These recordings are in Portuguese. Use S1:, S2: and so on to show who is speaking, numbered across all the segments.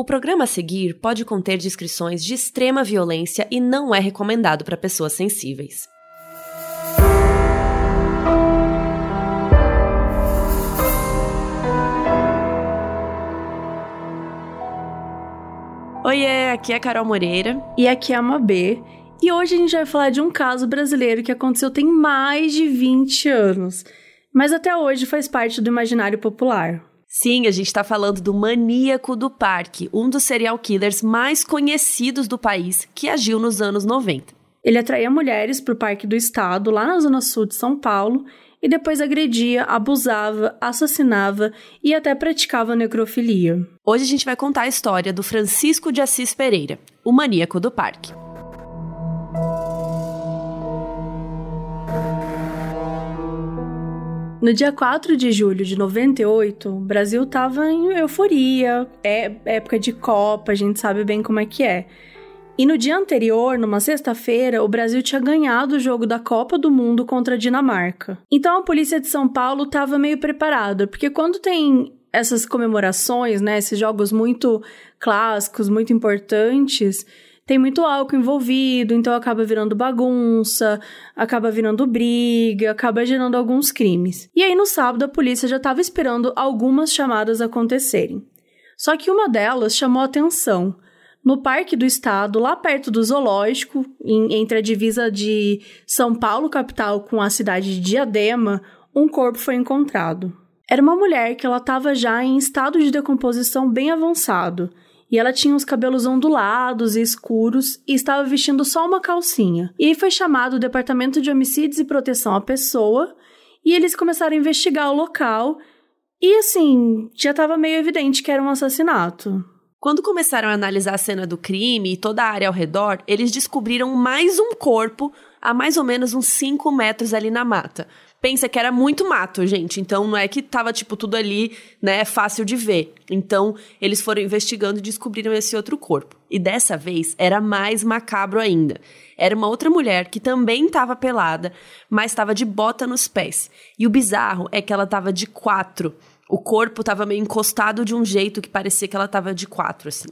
S1: O programa a seguir pode conter descrições de extrema violência e não é recomendado para pessoas sensíveis. Oiê, aqui é a Carol Moreira.
S2: E aqui é a Mabê. E hoje a gente vai falar de um caso brasileiro que aconteceu tem mais de 20 anos, mas até hoje faz parte do imaginário popular.
S1: Sim, a gente está falando do Maníaco do Parque, um dos serial killers mais conhecidos do país, que agiu nos anos 90.
S2: Ele atraía mulheres para o Parque do Estado, lá na zona sul de São Paulo, e depois agredia, abusava, assassinava e até praticava necrofilia.
S1: Hoje a gente vai contar a história do Francisco de Assis Pereira, o Maníaco do Parque.
S2: No dia 4 de julho de 98, o Brasil tava em euforia, é época de Copa, a gente sabe bem como é que é. E no dia anterior, numa sexta-feira, o Brasil tinha ganhado o jogo da Copa do Mundo contra a Dinamarca. Então a polícia de São Paulo estava meio preparada, porque quando tem essas comemorações, né, esses jogos muito clássicos, muito importantes, tem muito álcool envolvido, então acaba virando bagunça, acaba virando briga, acaba gerando alguns crimes. E aí no sábado a polícia já estava esperando algumas chamadas acontecerem. Só que uma delas chamou atenção. No Parque do Estado, lá perto do zoológico, em, entre a divisa de São Paulo, capital, com a cidade de Diadema, um corpo foi encontrado. Era uma mulher que ela estava já em estado de decomposição bem avançado e ela tinha os cabelos ondulados e escuros e estava vestindo só uma calcinha. E foi chamado o Departamento de Homicídios e Proteção à Pessoa e eles começaram a investigar o local. E assim, já estava meio evidente que era um assassinato.
S1: Quando começaram a analisar a cena do crime e toda a área ao redor, eles descobriram mais um corpo a mais ou menos uns 5 metros ali na mata pensa que era muito mato, gente. Então não é que tava, tipo, tudo ali, né, fácil de ver. Então eles foram investigando e descobriram esse outro corpo. E dessa vez era mais macabro ainda. Era uma outra mulher que também estava pelada, mas estava de bota nos pés. E o bizarro é que ela estava de quatro. O corpo estava meio encostado de um jeito que parecia que ela estava de quatro, assim.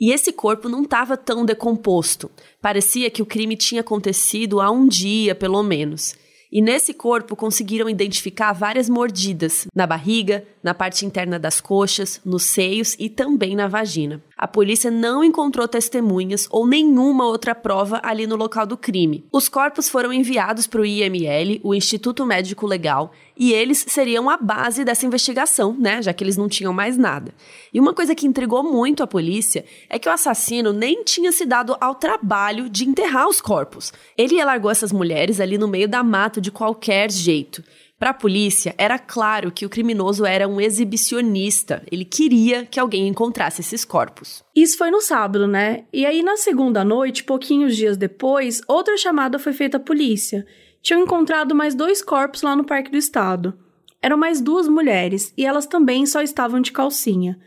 S1: E esse corpo não estava tão decomposto. Parecia que o crime tinha acontecido há um dia, pelo menos. E nesse corpo conseguiram identificar várias mordidas na barriga, na parte interna das coxas, nos seios e também na vagina. A polícia não encontrou testemunhas ou nenhuma outra prova ali no local do crime. Os corpos foram enviados para o IML, o Instituto Médico Legal, e eles seriam a base dessa investigação, né? Já que eles não tinham mais nada. E uma coisa que intrigou muito a polícia é que o assassino nem tinha se dado ao trabalho de enterrar os corpos. Ele largou essas mulheres ali no meio da mata de qualquer jeito. Para a polícia, era claro que o criminoso era um exibicionista. Ele queria que alguém encontrasse esses corpos.
S2: Isso foi no sábado, né? E aí, na segunda noite, pouquinhos dias depois, outra chamada foi feita à polícia tinham encontrado mais dois corpos lá no Parque do Estado. Eram mais duas mulheres e elas também só estavam de calcinha.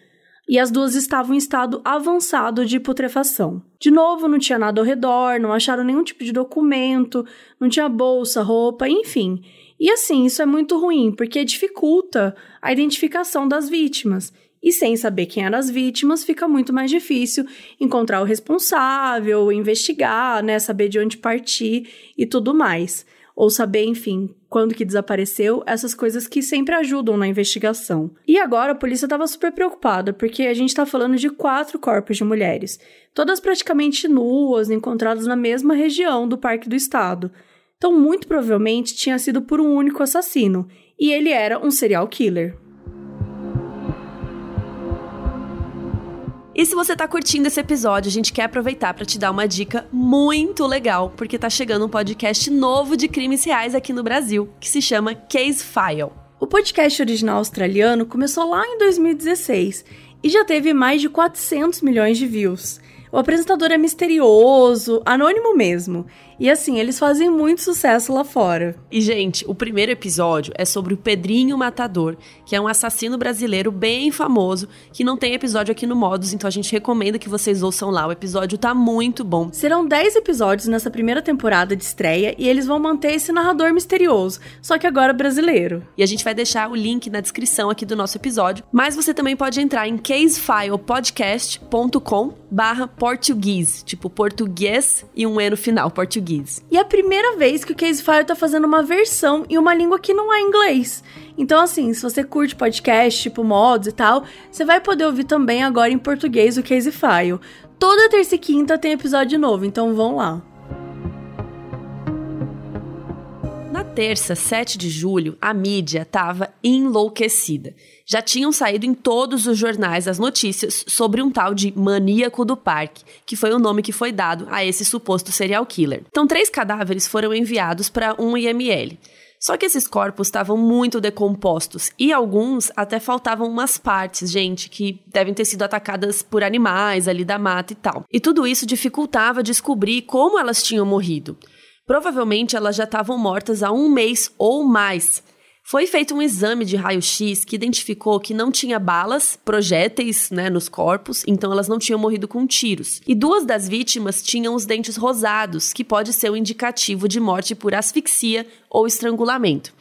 S2: E as duas estavam em estado avançado de putrefação. De novo, não tinha nada ao redor, não acharam nenhum tipo de documento, não tinha bolsa, roupa, enfim. E assim, isso é muito ruim, porque dificulta a identificação das vítimas. E sem saber quem eram as vítimas, fica muito mais difícil encontrar o responsável, investigar, né, saber de onde partir e tudo mais ou saber, enfim, quando que desapareceu, essas coisas que sempre ajudam na investigação. E agora a polícia estava super preocupada, porque a gente está falando de quatro corpos de mulheres, todas praticamente nuas, encontradas na mesma região do Parque do Estado. Então, muito provavelmente tinha sido por um único assassino, e ele era um serial killer.
S1: E se você tá curtindo esse episódio, a gente quer aproveitar para te dar uma dica muito legal, porque tá chegando um podcast novo de crimes reais aqui no Brasil, que se chama Case File.
S2: O podcast original australiano começou lá em 2016 e já teve mais de 400 milhões de views. O apresentador é misterioso, anônimo mesmo, E assim, eles fazem muito sucesso lá fora.
S1: E, gente, o primeiro episódio é sobre o Pedrinho Matador, que é um assassino brasileiro bem famoso, que não tem episódio aqui no Modos, então a gente recomenda que vocês ouçam lá. O episódio tá muito bom.
S2: Serão 10 episódios nessa primeira temporada de estreia e eles vão manter esse narrador misterioso, só que agora brasileiro.
S1: E a gente vai deixar o link na descrição aqui do nosso episódio, mas você também pode entrar em casefilepodcast.com barra português, tipo português e um E no final, português.
S2: E é a primeira vez que o Casefile tá fazendo uma versão em uma língua que não é inglês. Então, assim, se você curte podcast, tipo mods e tal, você vai poder ouvir também agora em português o Casefile. Toda terça e quinta tem episódio novo, então vão lá.
S1: Na terça, 7 de julho, a mídia estava enlouquecida. Já tinham saído em todos os jornais as notícias sobre um tal de maníaco do parque, que foi o nome que foi dado a esse suposto serial killer. Então, três cadáveres foram enviados para um IML. Só que esses corpos estavam muito decompostos e alguns até faltavam umas partes, gente, que devem ter sido atacadas por animais ali da mata e tal. E tudo isso dificultava descobrir como elas tinham morrido. Provavelmente elas já estavam mortas há um mês ou mais. Foi feito um exame de raio-x que identificou que não tinha balas, projéteis, né, nos corpos, então elas não tinham morrido com tiros. E duas das vítimas tinham os dentes rosados, que pode ser um indicativo de morte por asfixia ou estrangulamento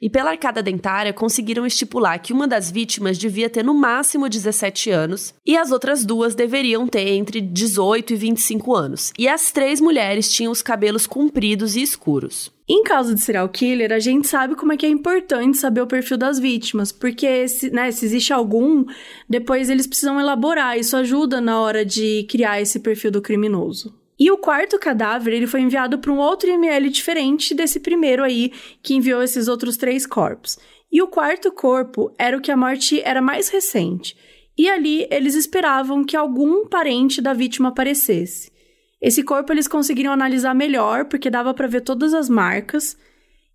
S1: e pela arcada dentária conseguiram estipular que uma das vítimas devia ter no máximo 17 anos e as outras duas deveriam ter entre 18 e 25 anos. E as três mulheres tinham os cabelos compridos e escuros.
S2: Em caso de serial killer, a gente sabe como é que é importante saber o perfil das vítimas, porque se, né, se existe algum, depois eles precisam elaborar. Isso ajuda na hora de criar esse perfil do criminoso. E o quarto cadáver, ele foi enviado para um outro IML diferente desse primeiro aí, que enviou esses outros três corpos. E o quarto corpo era o que a morte era mais recente. E ali eles esperavam que algum parente da vítima aparecesse. Esse corpo eles conseguiram analisar melhor, porque dava para ver todas as marcas.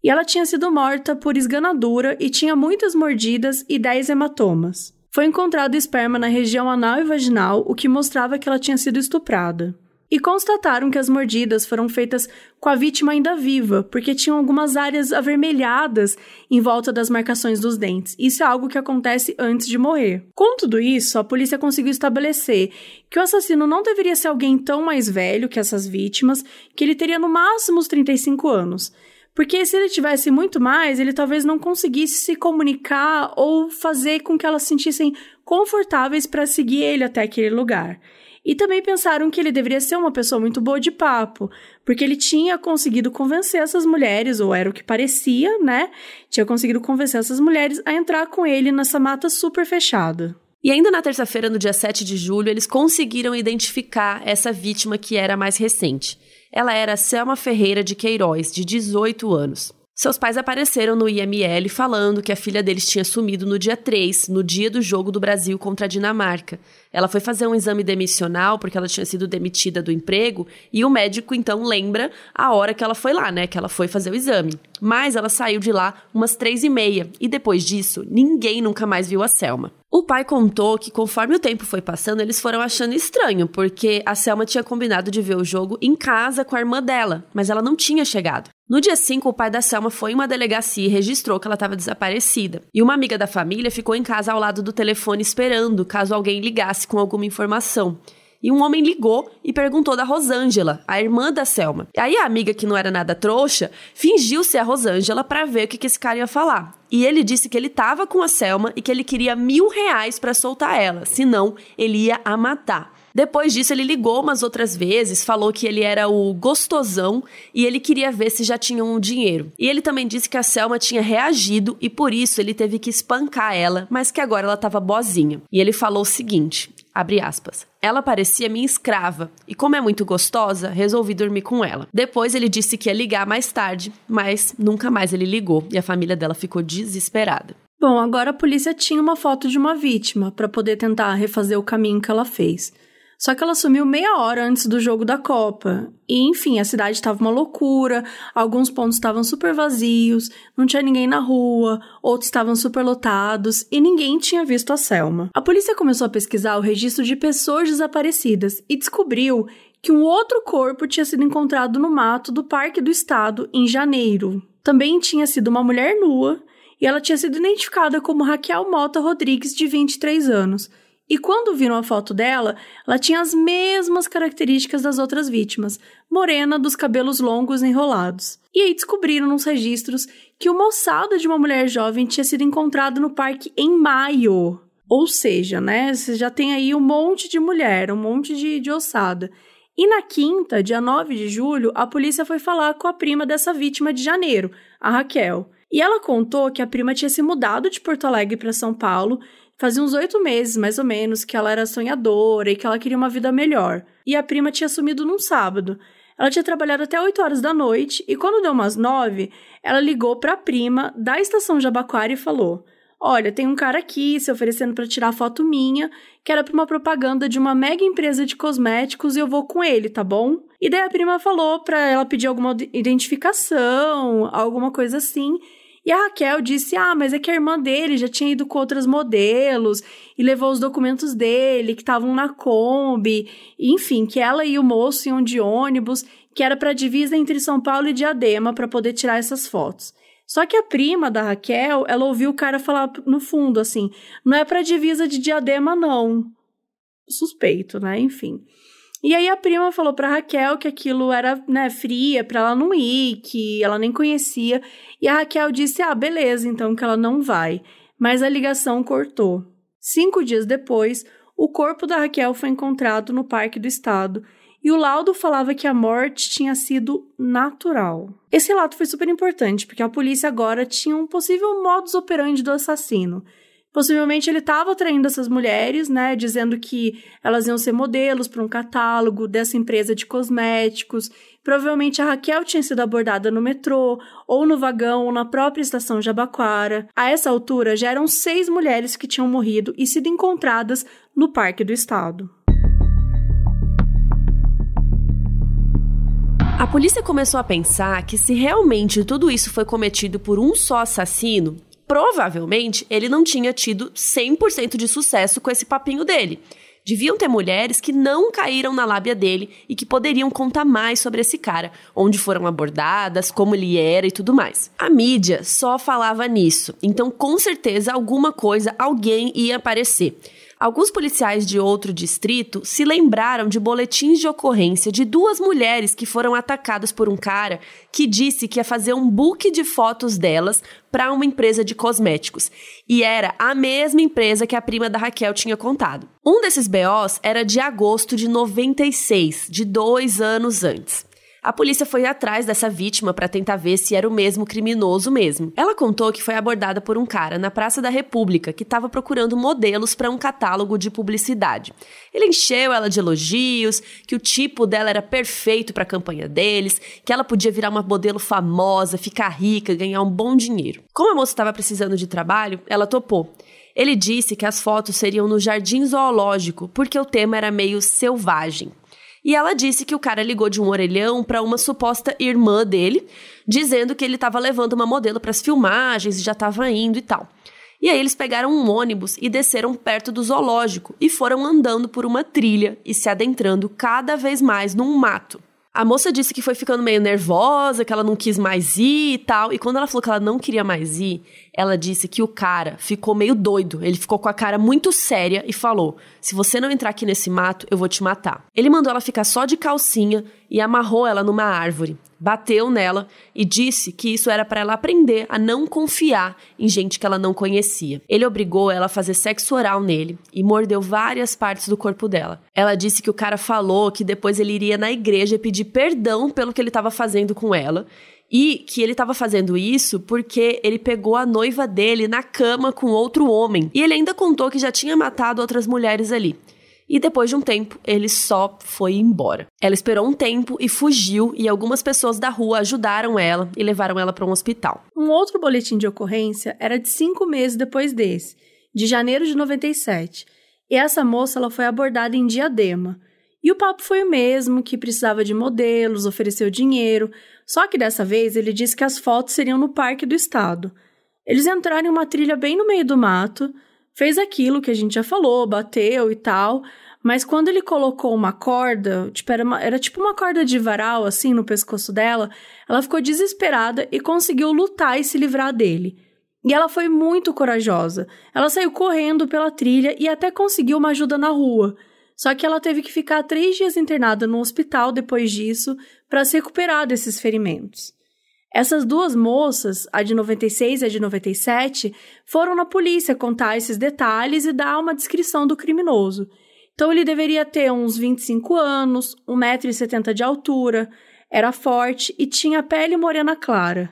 S2: E ela tinha sido morta por esganadura e tinha muitas mordidas e 10 hematomas. Foi encontrado esperma na região anal e vaginal, o que mostrava que ela tinha sido estuprada e constataram que as mordidas foram feitas com a vítima ainda viva, porque tinham algumas áreas avermelhadas em volta das marcações dos dentes. Isso é algo que acontece antes de morrer. Com tudo isso, a polícia conseguiu estabelecer que o assassino não deveria ser alguém tão mais velho que essas vítimas, que ele teria no máximo os 35 anos. Porque se ele tivesse muito mais, ele talvez não conseguisse se comunicar ou fazer com que elas se sentissem confortáveis para seguir ele até aquele lugar. E também pensaram que ele deveria ser uma pessoa muito boa de papo, porque ele tinha conseguido convencer essas mulheres, ou era o que parecia, né? Tinha conseguido convencer essas mulheres a entrar com ele nessa mata super fechada.
S1: E ainda na terça-feira, no dia 7 de julho, eles conseguiram identificar essa vítima que era mais recente. Ela era Selma Ferreira de Queiroz, de 18 anos. Seus pais apareceram no IML falando que a filha deles tinha sumido no dia 3, no dia do jogo do Brasil contra a Dinamarca. Ela foi fazer um exame demissional porque ela tinha sido demitida do emprego e o médico então lembra a hora que ela foi lá, né? Que ela foi fazer o exame. Mas ela saiu de lá umas três e meia e depois disso ninguém nunca mais viu a Selma. O pai contou que conforme o tempo foi passando, eles foram achando estranho, porque a Selma tinha combinado de ver o jogo em casa com a irmã dela, mas ela não tinha chegado. No dia 5, o pai da Selma foi em uma delegacia e registrou que ela estava desaparecida. E uma amiga da família ficou em casa ao lado do telefone esperando, caso alguém ligasse com alguma informação e um homem ligou e perguntou da Rosângela, a irmã da Selma. Aí a amiga, que não era nada trouxa, fingiu ser a Rosângela para ver o que, que esse cara ia falar. E ele disse que ele tava com a Selma e que ele queria mil reais para soltar ela, senão ele ia a matar. Depois disso, ele ligou umas outras vezes, falou que ele era o gostosão e ele queria ver se já tinham um dinheiro. E ele também disse que a Selma tinha reagido e por isso ele teve que espancar ela, mas que agora ela estava boazinha. E ele falou o seguinte: abre aspas. Ela parecia minha escrava, e como é muito gostosa, resolvi dormir com ela. Depois ele disse que ia ligar mais tarde, mas nunca mais ele ligou e a família dela ficou desesperada.
S2: Bom, agora a polícia tinha uma foto de uma vítima para poder tentar refazer o caminho que ela fez. Só que ela sumiu meia hora antes do jogo da Copa. E, enfim, a cidade estava uma loucura, alguns pontos estavam super vazios, não tinha ninguém na rua, outros estavam super lotados e ninguém tinha visto a Selma. A polícia começou a pesquisar o registro de pessoas desaparecidas e descobriu que um outro corpo tinha sido encontrado no mato do Parque do Estado em janeiro. Também tinha sido uma mulher nua e ela tinha sido identificada como Raquel Mota Rodrigues, de 23 anos. E quando viram a foto dela, ela tinha as mesmas características das outras vítimas, morena, dos cabelos longos enrolados. E aí descobriram nos registros que o moçada de uma mulher jovem tinha sido encontrado no parque em maio. Ou seja, né, você já tem aí um monte de mulher, um monte de, de ossada. E na quinta, dia 9 de julho, a polícia foi falar com a prima dessa vítima de janeiro, a Raquel. E ela contou que a prima tinha se mudado de Porto Alegre para São Paulo Fazia uns oito meses, mais ou menos, que ela era sonhadora e que ela queria uma vida melhor. E a prima tinha sumido num sábado. Ela tinha trabalhado até 8 horas da noite e quando deu umas 9, ela ligou para a prima da estação Jabaquara e falou: Olha, tem um cara aqui se oferecendo para tirar foto minha, que era para uma propaganda de uma mega empresa de cosméticos e eu vou com ele, tá bom? E daí a prima falou para ela pedir alguma identificação, alguma coisa assim. E a Raquel disse: Ah, mas é que a irmã dele já tinha ido com outros modelos e levou os documentos dele, que estavam na Kombi, enfim, que ela e o moço iam de ônibus, que era para divisa entre São Paulo e Diadema para poder tirar essas fotos. Só que a prima da Raquel, ela ouviu o cara falar no fundo assim: não é para divisa de Diadema, não. Suspeito, né? Enfim. E aí a prima falou para Raquel que aquilo era, né, fria para ela não ir, que ela nem conhecia. E a Raquel disse: "Ah, beleza, então que ela não vai". Mas a ligação cortou. Cinco dias depois, o corpo da Raquel foi encontrado no Parque do Estado e o laudo falava que a morte tinha sido natural. Esse relato foi super importante porque a polícia agora tinha um possível modus operandi do assassino. Possivelmente ele estava atraindo essas mulheres, né, dizendo que elas iam ser modelos para um catálogo dessa empresa de cosméticos. Provavelmente a Raquel tinha sido abordada no metrô, ou no vagão, ou na própria estação Jabaquara. A essa altura já eram seis mulheres que tinham morrido e sido encontradas no Parque do Estado.
S1: A polícia começou a pensar que se realmente tudo isso foi cometido por um só assassino, provavelmente ele não tinha tido 100% de sucesso com esse papinho dele. Deviam ter mulheres que não caíram na lábia dele e que poderiam contar mais sobre esse cara, onde foram abordadas, como ele era e tudo mais. A mídia só falava nisso, então com certeza alguma coisa, alguém ia aparecer. Alguns policiais de outro distrito se lembraram de boletins de ocorrência de duas mulheres que foram atacadas por um cara que disse que ia fazer um book de fotos delas para uma empresa de cosméticos. E era a mesma empresa que a prima da Raquel tinha contado. Um desses BOs era de agosto de 96, de dois anos antes. A polícia foi atrás dessa vítima para tentar ver se era o mesmo criminoso mesmo. Ela contou que foi abordada por um cara na Praça da República que estava procurando modelos para um catálogo de publicidade. Ele encheu ela de elogios, que o tipo dela era perfeito para a campanha deles, que ela podia virar uma modelo famosa, ficar rica, ganhar um bom dinheiro. Como a moça estava precisando de trabalho, ela topou. Ele disse que as fotos seriam no jardim zoológico, porque o tema era meio selvagem. E ela disse que o cara ligou de um orelhão para uma suposta irmã dele, dizendo que ele estava levando uma modelo para as filmagens e já estava indo e tal. E aí eles pegaram um ônibus e desceram perto do zoológico e foram andando por uma trilha e se adentrando cada vez mais num mato. A moça disse que foi ficando meio nervosa, que ela não quis mais ir e tal. E quando ela falou que ela não queria mais ir, ela disse que o cara ficou meio doido. Ele ficou com a cara muito séria e falou: Se você não entrar aqui nesse mato, eu vou te matar. Ele mandou ela ficar só de calcinha e amarrou ela numa árvore bateu nela e disse que isso era para ela aprender a não confiar em gente que ela não conhecia. Ele obrigou ela a fazer sexo oral nele e mordeu várias partes do corpo dela. Ela disse que o cara falou que depois ele iria na igreja pedir perdão pelo que ele estava fazendo com ela e que ele estava fazendo isso porque ele pegou a noiva dele na cama com outro homem. E ele ainda contou que já tinha matado outras mulheres ali e depois de um tempo ele só foi embora. Ela esperou um tempo e fugiu, e algumas pessoas da rua ajudaram ela e levaram ela para um hospital.
S2: Um outro boletim de ocorrência era de cinco meses depois desse, de janeiro de 97, e essa moça ela foi abordada em Diadema. E o papo foi o mesmo, que precisava de modelos, ofereceu dinheiro, só que dessa vez ele disse que as fotos seriam no Parque do Estado. Eles entraram em uma trilha bem no meio do mato, fez aquilo que a gente já falou, bateu e tal, Mas quando ele colocou uma corda, tipo, era, uma, era tipo uma corda de varal, assim, no pescoço dela, ela ficou desesperada e conseguiu lutar e se livrar dele. E ela foi muito corajosa. Ela saiu correndo pela trilha e até conseguiu uma ajuda na rua. Só que ela teve que ficar três dias internada no hospital depois disso para se recuperar desses ferimentos. Essas duas moças, a de 96 e a de 97, foram na polícia contar esses detalhes e dar uma descrição do criminoso. Então ele deveria ter uns 25 anos, 1,70m de altura, era forte e tinha pele morena clara.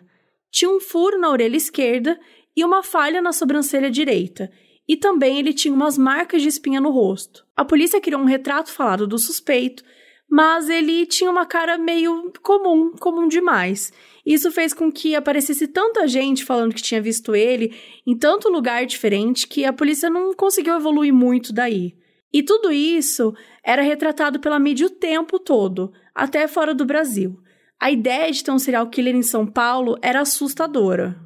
S2: Tinha um furo na orelha esquerda e uma falha na sobrancelha direita. E também ele tinha umas marcas de espinha no rosto. A polícia criou um retrato falado do suspeito, mas ele tinha uma cara meio comum, comum demais. Isso fez com que aparecesse tanta gente falando que tinha visto ele em tanto lugar diferente que a polícia não conseguiu evoluir muito daí. E tudo isso era retratado pela mídia o tempo todo, até fora do Brasil. A ideia de ter um serial killer em São Paulo era assustadora.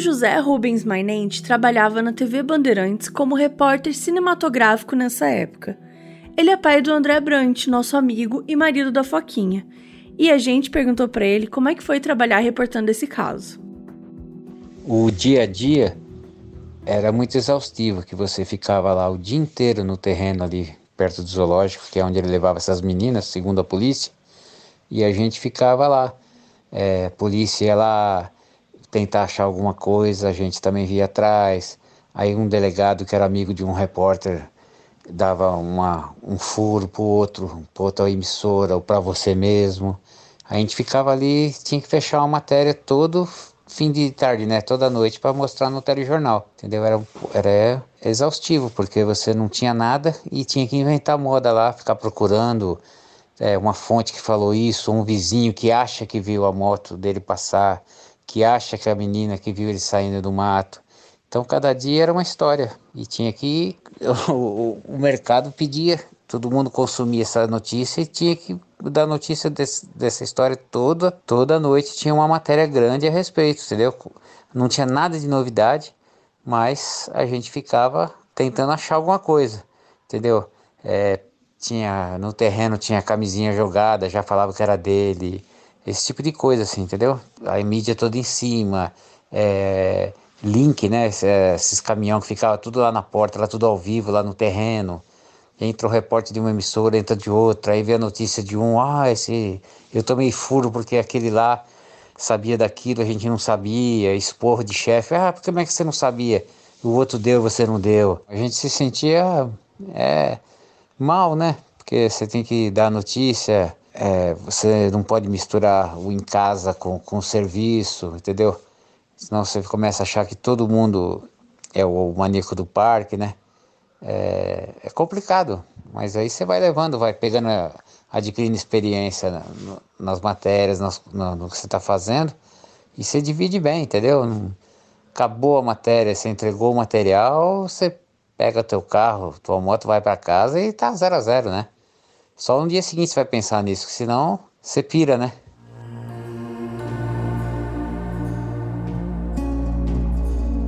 S2: José Rubens Mainente trabalhava na TV Bandeirantes como repórter cinematográfico nessa época. Ele é pai do André Brant, nosso amigo e marido da Foquinha. E a gente perguntou para ele como é que foi trabalhar reportando esse caso.
S3: O dia a dia era muito exaustivo, que você ficava lá o dia inteiro no terreno ali perto do zoológico, que é onde ele levava essas meninas, segundo a polícia, e a gente ficava lá. É, a polícia ia lá tentar achar alguma coisa, a gente também via atrás. Aí um delegado que era amigo de um repórter dava uma, um furo pro outro, para outra emissora ou para você mesmo. A gente ficava ali, tinha que fechar uma matéria todo fim de tarde, né? Toda noite para mostrar no telejornal, entendeu? Era, era exaustivo, porque você não tinha nada e tinha que inventar moda lá, ficar procurando é, uma fonte que falou isso, um vizinho que acha que viu a moto dele passar, que acha que a menina que viu ele saindo do mato. Então cada dia era uma história e tinha que o, o mercado pedia, todo mundo consumia essa notícia e tinha que dar notícia desse, dessa história toda, toda noite tinha uma matéria grande a respeito, entendeu? Não tinha nada de novidade, mas a gente ficava tentando achar alguma coisa, entendeu? É, tinha no terreno tinha camisinha jogada, já falava que era dele, esse tipo de coisa assim, entendeu? A mídia toda em cima, é, link, né? Esses caminhão que ficava tudo lá na porta, lá tudo ao vivo, lá no terreno entra o repórter de uma emissora, entra de outra, aí vê a notícia de um, ah, esse, eu tomei furo porque aquele lá sabia daquilo, a gente não sabia, esporro de chefe, ah, como é que você não sabia? O outro deu, você não deu. A gente se sentia é, mal, né? Porque você tem que dar notícia, é, você não pode misturar o em casa com, com o serviço, entendeu? Senão você começa a achar que todo mundo é o maníaco do parque, né? é, é complicado, mas aí você vai levando, vai pegando, adquirindo experiência na, nas matérias, nas, no, no, que você está fazendo, e você divide bem, entendeu? Acabou a matéria, você entregou o material, você pega teu carro, tua moto, vai para casa e tá zero a zero, né? Só no dia seguinte você vai pensar nisso, senão você pira, né?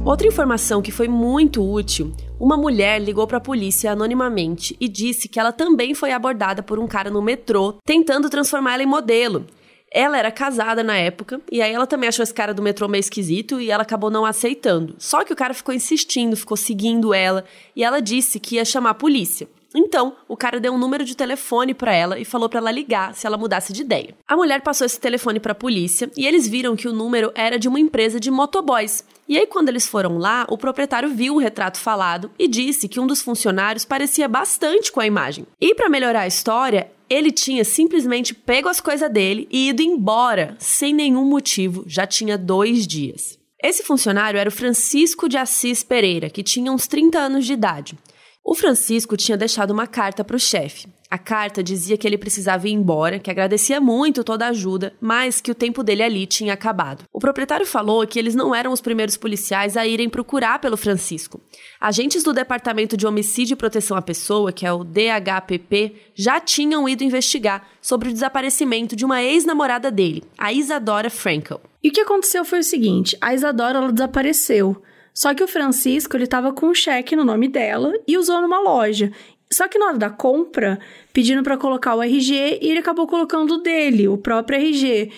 S1: Outra informação que foi muito útil, uma mulher ligou para a polícia anonimamente e disse que ela também foi abordada por um cara no metrô tentando transformar ela em modelo. Ela era casada na época, e aí ela também achou esse cara do metrô meio esquisito e ela acabou não aceitando. Só que o cara ficou insistindo, ficou seguindo ela, e ela disse que ia chamar a polícia. Então, o cara deu um número de telefone para ela e falou para ela ligar se ela mudasse de ideia. A mulher passou esse telefone para a polícia e eles viram que o número era de uma empresa de motoboys. E aí, quando eles foram lá, o proprietário viu o retrato falado e disse que um dos funcionários parecia bastante com a imagem. E para melhorar a história, ele tinha simplesmente pego as coisas dele e ido embora, sem nenhum motivo, já tinha dois dias. Esse funcionário era o Francisco de Assis Pereira, que tinha uns 30 anos de idade. O Francisco tinha deixado uma carta para o chefe. A carta dizia que ele precisava ir embora, que agradecia muito toda a ajuda, mas que o tempo dele ali tinha acabado. O proprietário falou que eles não eram os primeiros policiais a irem procurar pelo Francisco. Agentes do Departamento de Homicídio e Proteção à Pessoa, que é o DHPP, já tinham ido investigar sobre o desaparecimento de uma ex-namorada dele, a Isadora Frankel.
S2: E o que aconteceu foi o seguinte: a Isadora ela desapareceu. Só que o Francisco, ele tava com um cheque no nome dela e usou numa loja. Só que na hora da compra, pedindo para colocar o RG, e ele acabou colocando o dele, o próprio RG,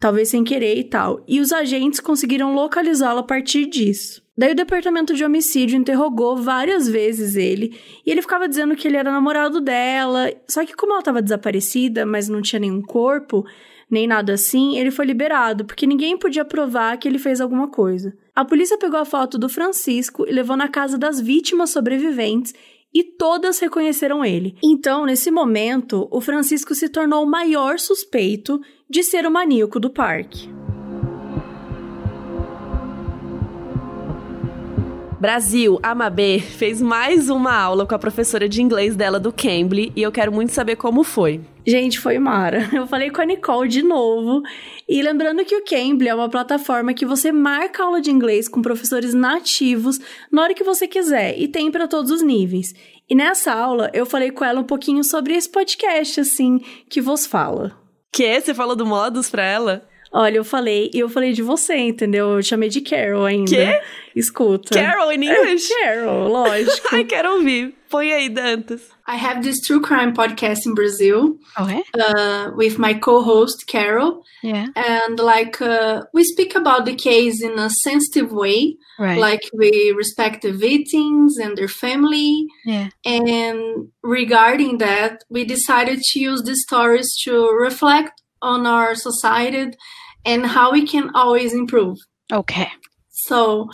S2: talvez sem querer e tal. E os agentes conseguiram localizá-lo a partir disso. Daí o departamento de homicídio interrogou várias vezes ele, e ele ficava dizendo que ele era namorado dela. Só que como ela estava desaparecida, mas não tinha nenhum corpo, nem nada assim, ele foi liberado, porque ninguém podia provar que ele fez alguma coisa. A polícia pegou a foto do Francisco e levou na casa das vítimas sobreviventes e todas reconheceram ele. Então, nesse momento, o Francisco se tornou o maior suspeito de ser o maníaco do parque.
S1: Brasil, a Mabê fez mais uma aula com a professora de inglês dela do Cambly e eu quero muito saber como foi.
S2: Gente, foi Mara. Eu falei com a Nicole de novo. E lembrando que o Cambly é uma plataforma que você marca aula de inglês com professores nativos na hora que você quiser e tem para todos os níveis. E nessa aula eu falei com ela um pouquinho sobre esse podcast, assim, que vos fala.
S1: Que? Você falou do modus pra ela?
S2: Olha, eu falei, e eu falei de você, entendeu? Eu chamei de Carol ainda.
S1: Quê?
S2: Escuta.
S1: Carol in English?
S2: É, Carol, lógico.
S1: Ai, quero ouvir. Põe aí, Dantas.
S4: I have this true crime podcast in Brazil
S5: Okay.
S4: uh, with my co-host Carol,
S5: Yeah.
S4: and like uh, we speak about the case in a sensitive way,
S5: Right.
S4: like we respect the victims and their family.
S5: yeah.
S4: And regarding that, we decided to use these stories to reflect on our society and how we can always improve.
S5: Okay.
S4: So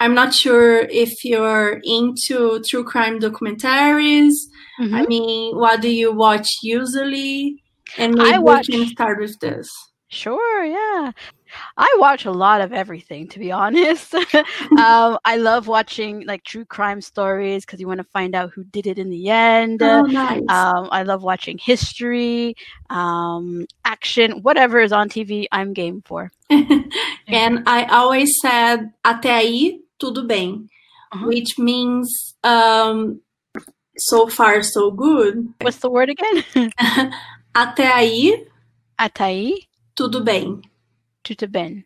S4: I'm not sure if you're into true crime documentaries.
S5: Mhm.
S4: I mean, what do you watch usually? And maybe
S5: I watch-
S4: we can start with this.
S5: Sure, yeah. I watch a lot of everything, to be honest. um, I love watching like true crime stories because you want to find out who did it in the end.
S4: Oh, nice.
S5: Um, I love watching history, um, action, whatever is on TV, I'm game for.
S4: and I always said até aí tudo bem,
S5: Uh-huh.
S4: which means um, so far so good.
S5: What's the word again?
S4: Até aí
S5: Até aí.
S4: tudo bem.
S5: Tutaben.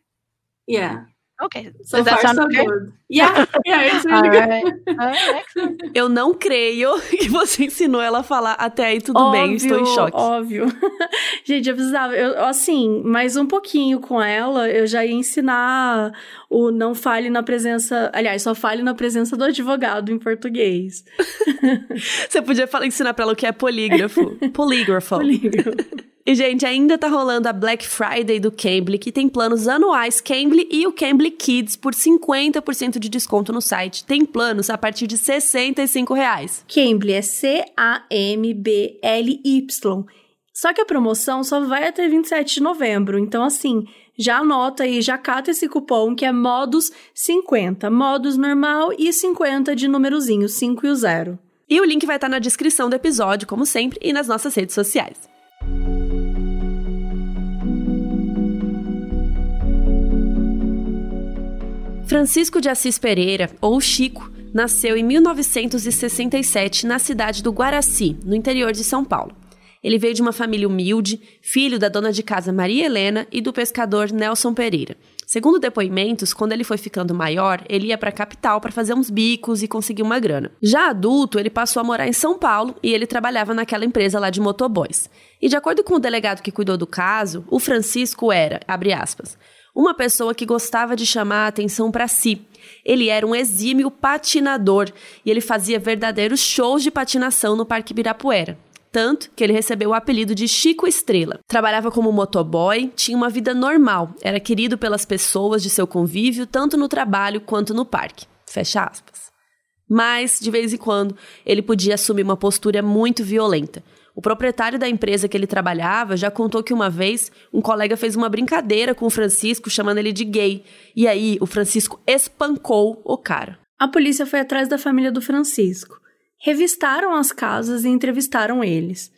S4: Yeah.
S5: Okay.
S4: So
S5: Does that
S4: far
S5: sound
S4: so
S5: okay?
S4: good. Yeah, yeah, it's
S5: All
S4: really good.
S5: right. Right.
S1: Eu não creio que você ensinou ela a falar até aí tudo
S2: óbvio,
S1: bem, estou em choque.
S2: Óbvio. Gente, eu precisava, eu, assim, mais um pouquinho com ela, eu já ia ensinar o não fale na presença, aliás, só fale na presença do advogado em português.
S1: Você podia falar, ensinar pra ela o que é polígrafo. Polígrafo.
S2: Polígrafo.
S1: E, gente, ainda tá rolando a Black Friday do Cambly, que tem planos anuais Cambly e o Cambly Kids por 50% de desconto no site. Tem planos a partir de 65 reais.
S2: Cambly é C-A-M-B-L-Y. Só que a promoção só vai até 27 de novembro. Então, assim, já anota aí, já cata esse cupom que é Modus 50. Modus normal e 50 de numerozinho, 5 e o 0.
S1: E o link vai estar na descrição do episódio, como sempre, e nas nossas redes sociais. Francisco de Assis Pereira, ou Chico, nasceu em 1967 na cidade do Guaraci, no interior de São Paulo. Ele veio de uma família humilde, filho da dona de casa Maria Helena e do pescador Nelson Pereira. Segundo depoimentos, quando ele foi ficando maior, ele ia para a capital para fazer uns bicos e conseguir uma grana. Já adulto, ele passou a morar em São Paulo e ele trabalhava naquela empresa lá de motoboys. E de acordo com o delegado que cuidou do caso, o Francisco era, abre aspas, uma pessoa que gostava de chamar a atenção para si. Ele era um exímio patinador e ele fazia verdadeiros shows de patinação no Parque Ibirapuera. Tanto que ele recebeu o apelido de Chico Estrela. Trabalhava como motoboy, tinha uma vida normal, era querido pelas pessoas de seu convívio, tanto no trabalho quanto no parque. Fecha aspas. Mas, de vez em quando, ele podia assumir uma postura muito violenta. O proprietário da empresa que ele trabalhava já contou que uma vez um colega fez uma brincadeira com o Francisco chamando ele de gay. E aí o Francisco espancou o cara.
S2: A polícia foi atrás da família do Francisco. Revistaram as casas e entrevistaram eles.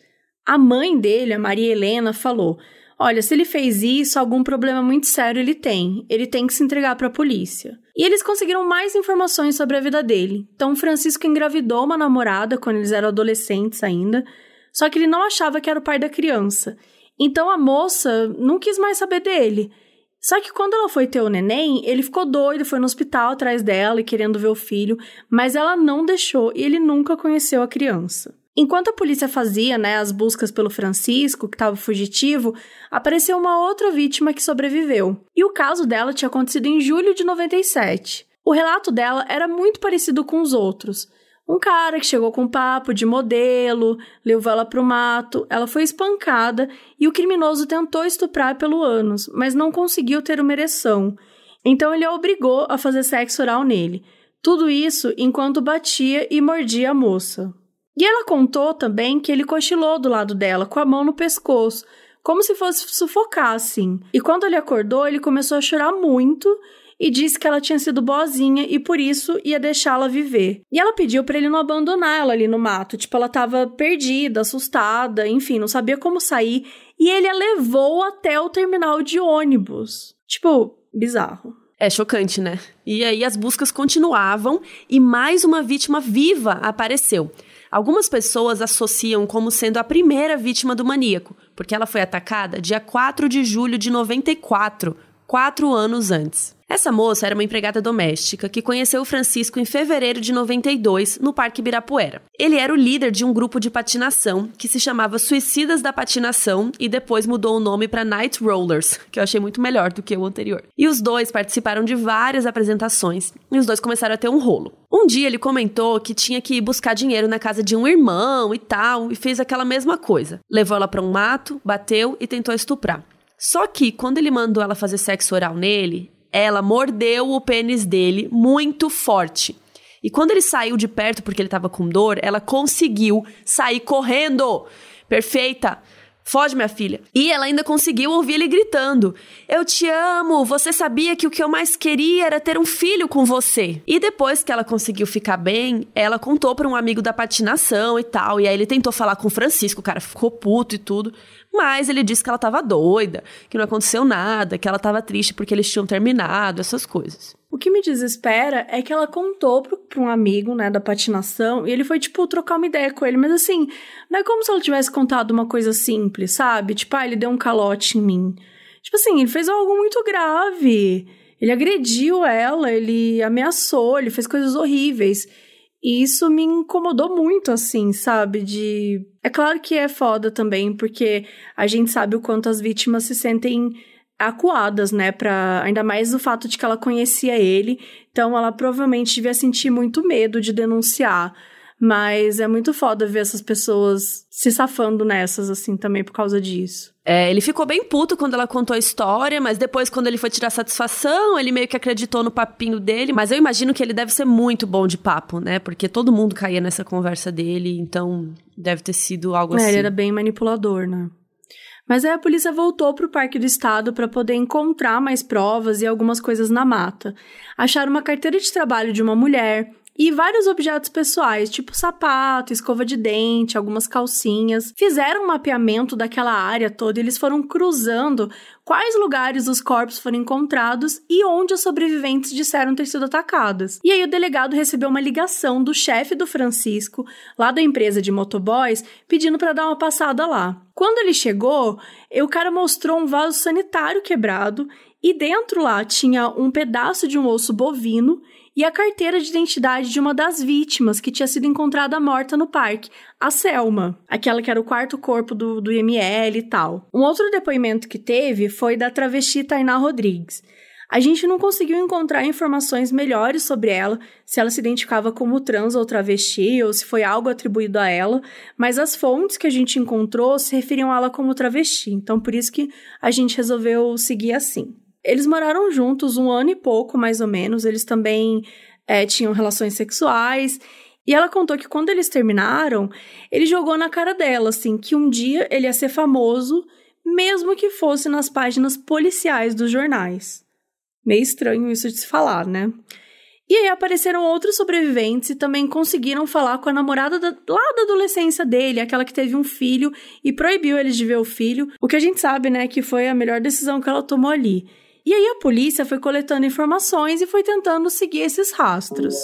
S2: A mãe dele, a Maria Helena, falou: Olha, se ele fez isso, algum problema muito sério ele tem. Ele tem que se entregar para a polícia. E eles conseguiram mais informações sobre a vida dele. Então, Francisco engravidou uma namorada quando eles eram adolescentes ainda, só que ele não achava que era o pai da criança. Então, a moça não quis mais saber dele. Só que quando ela foi ter o neném, ele ficou doido, foi no hospital atrás dela e querendo ver o filho, mas ela não deixou e ele nunca conheceu a criança. Enquanto a polícia fazia né, as buscas pelo Francisco, que estava fugitivo, apareceu uma outra vítima que sobreviveu. E o caso dela tinha acontecido em julho de 97. O relato dela era muito parecido com os outros. Um cara que chegou com papo de modelo, levou ela para o mato, ela foi espancada e o criminoso tentou estuprar pelo ânus, mas não conseguiu ter uma ereção. Então ele a obrigou a fazer sexo oral nele. Tudo isso enquanto batia e mordia a moça. E ela contou também que ele cochilou do lado dela, com a mão no pescoço, como se fosse sufocar, assim. E quando ele acordou, ele começou a chorar muito e disse que ela tinha sido boazinha e por isso ia deixá-la viver. E ela pediu para ele não abandonar ela ali no mato, tipo, ela tava perdida, assustada, enfim, não sabia como sair, e ele a levou até o terminal de ônibus. Tipo, bizarro.
S1: É chocante, né? E aí as buscas continuavam e mais uma vítima viva apareceu. Algumas pessoas associam como sendo a primeira vítima do maníaco, porque ela foi atacada dia 4 de julho de 94, quatro anos antes. Essa moça era uma empregada doméstica que conheceu o Francisco em fevereiro de 92 no Parque Ibirapuera. Ele era o líder de um grupo de patinação que se chamava Suicidas da Patinação e depois mudou o nome para Night Rollers, que eu achei muito melhor do que o anterior. E os dois participaram de várias apresentações e os dois começaram a ter um rolo. Um dia ele comentou que tinha que ir buscar dinheiro na casa de um irmão e tal, e fez aquela mesma coisa. Levou ela para um mato, bateu e tentou estuprar. Só que quando ele mandou ela fazer sexo oral nele, ela mordeu o pênis dele muito forte. E quando ele saiu de perto porque ele estava com dor, ela conseguiu sair correndo. Perfeita. Foge, minha filha. E ela ainda conseguiu ouvir ele gritando: Eu te amo, você sabia que o que eu mais queria era ter um filho com você. E depois que ela conseguiu ficar bem, ela contou para um amigo da patinação e tal. E aí ele tentou falar com o Francisco, o cara ficou puto e tudo. Mas ele disse que ela tava doida, que não aconteceu nada, que ela tava triste porque eles tinham terminado, essas coisas.
S2: O que me desespera é que ela contou pro, pra um amigo, né, da patinação, e ele foi, tipo, trocar uma ideia com ele, mas assim, não é como se ela tivesse contado uma coisa simples, sabe? Tipo, ah, ele deu um calote em mim. Tipo assim, ele fez algo muito grave. Ele agrediu ela, ele ameaçou, ele fez coisas horríveis. E isso me incomodou muito, assim, sabe? De. É claro que é foda também, porque a gente sabe o quanto as vítimas se sentem acuadas, né? Pra... Ainda mais o fato de que ela conhecia ele. Então ela provavelmente devia sentir muito medo de denunciar. Mas é muito foda ver essas pessoas se safando nessas, assim, também por causa disso.
S1: É, ele ficou bem puto quando ela contou a história, mas depois, quando ele foi tirar satisfação, ele meio que acreditou no papinho dele. Mas eu imagino que ele deve ser muito bom de papo, né? Porque todo mundo caía nessa conversa dele, então deve ter sido algo
S2: é,
S1: assim.
S2: Ele era bem manipulador, né? Mas aí a polícia voltou para o Parque do Estado para poder encontrar mais provas e algumas coisas na mata. Acharam uma carteira de trabalho de uma mulher, e vários objetos pessoais, tipo sapato, escova de dente, algumas calcinhas. Fizeram um mapeamento daquela área toda e eles foram cruzando quais lugares os corpos foram encontrados e onde os sobreviventes disseram ter sido atacadas. E aí o delegado recebeu uma ligação do chefe do Francisco, lá da empresa de motoboys, pedindo para dar uma passada lá. Quando ele chegou, o cara mostrou um vaso sanitário quebrado e dentro lá tinha um pedaço de um osso bovino e a carteira de identidade de uma das vítimas que tinha sido encontrada morta no parque, a Selma, aquela que era o quarto corpo do, do IML e tal. Um outro depoimento que teve foi da travesti Tainá Rodrigues. A gente não conseguiu encontrar informações melhores sobre ela, se ela se identificava como trans ou travesti, ou se foi algo atribuído a ela, mas as fontes que a gente encontrou se referiam a ela como travesti, então por isso que a gente resolveu seguir assim. Eles moraram juntos um ano e pouco, mais ou menos. Eles também é, tinham relações sexuais. E ela contou que quando eles terminaram, ele jogou na cara dela, assim, que um dia ele ia ser famoso, mesmo que fosse nas páginas policiais dos jornais. Meio estranho isso de se falar, né? E aí apareceram outros sobreviventes e também conseguiram falar com a namorada da, lá da adolescência dele, aquela que teve um filho e proibiu eles de ver o filho. O que a gente sabe, né, que foi a melhor decisão que ela tomou ali. E aí a polícia foi coletando informações e foi tentando seguir esses rastros.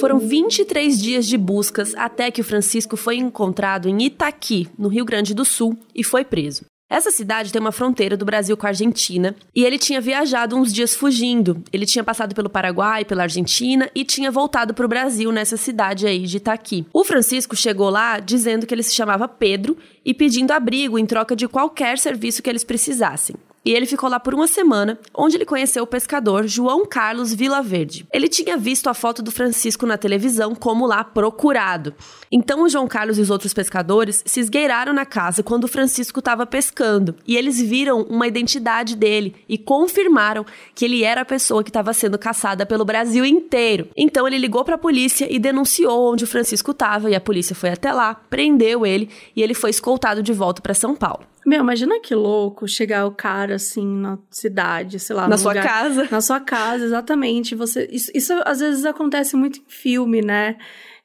S1: Foram 23 dias de buscas até que o Francisco foi encontrado em Itaqui, no Rio Grande do Sul, e foi preso. Essa cidade tem uma fronteira do Brasil com a Argentina e ele tinha viajado uns dias fugindo. Ele tinha passado pelo Paraguai, pela Argentina e tinha voltado para o Brasil nessa cidade aí de Itaqui. O Francisco chegou lá dizendo que ele se chamava Pedro e pedindo abrigo em troca de qualquer serviço que eles precisassem. E ele ficou lá por uma semana, onde ele conheceu o pescador João Carlos Vilaverde. Ele tinha visto a foto do Francisco na televisão como lá procurado. Então o João Carlos e os outros pescadores se esgueiraram na casa quando o Francisco estava pescando, e eles viram uma identidade dele e confirmaram que ele era a pessoa que estava sendo caçada pelo Brasil inteiro. Então ele ligou para a polícia e denunciou onde o Francisco estava, e a polícia foi até lá, prendeu ele e ele foi escoltado de volta para São Paulo.
S2: Meu, imagina que louco chegar o cara assim na cidade, sei lá.
S1: Na sua
S2: lugar,
S1: casa.
S2: Na sua casa, exatamente. Você, isso, isso às vezes acontece muito em filme, né?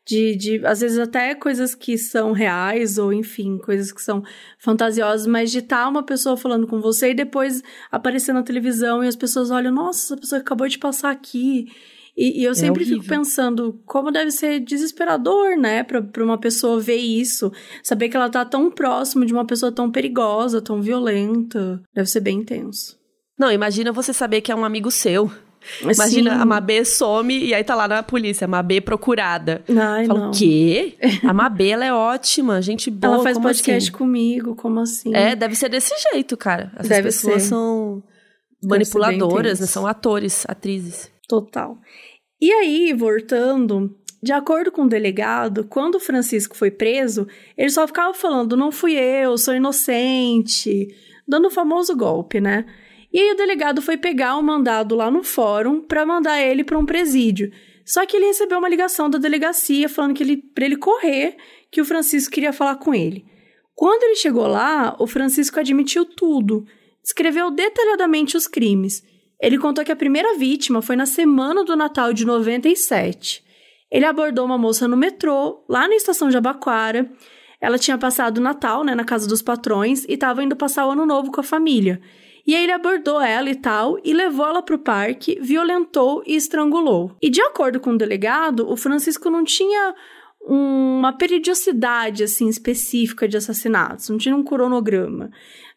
S2: De, de, às vezes até coisas que são reais, ou enfim, coisas que são fantasiosas, mas de estar tá uma pessoa falando com você e depois aparecer na televisão e as pessoas olham, nossa, essa pessoa acabou de passar aqui. E, e eu
S1: É
S2: sempre fico
S1: horrível.
S2: pensando como deve ser desesperador, né, pra, pra uma pessoa ver isso, saber que ela tá tão próximo de uma pessoa tão perigosa, tão violenta. Deve ser bem intenso.
S1: Não, imagina você saber que é um amigo seu. Imagina,
S2: Sim.
S1: a Mabê some e aí tá lá na polícia, Mabê procurada.
S2: Ai,
S1: Fala,
S2: não.
S1: o quê? A Mabê, ela é ótima, gente boa,
S2: Ela faz podcast
S1: assim?
S2: comigo, como assim?
S1: É, deve ser desse jeito, cara. Essas
S2: Deve
S1: pessoas
S2: ser.
S1: são manipuladoras, né? São atores, atrizes.
S2: Total. E aí, voltando, de acordo com o delegado, quando o Francisco foi preso, ele só ficava falando: não fui eu, sou inocente, dando o famoso golpe, né? E aí o delegado foi pegar o mandado lá no fórum para mandar ele para um presídio. Só que ele recebeu uma ligação da delegacia falando que ele para ele correr, que o Francisco queria falar com ele. Quando ele chegou lá, o Francisco admitiu tudo, descreveu detalhadamente os crimes. Ele contou que a primeira vítima foi na semana do Natal de 97. Ele abordou uma moça no metrô, lá na estação de Abaquara. Ela tinha passado o Natal, né, na casa dos patrões e estava indo passar o Ano Novo com a família. E aí ele abordou ela e tal e levou ela para o parque, violentou e estrangulou. E de acordo com o delegado, o Francisco não tinha uma periodicidade assim específica de assassinatos, não tinha um cronograma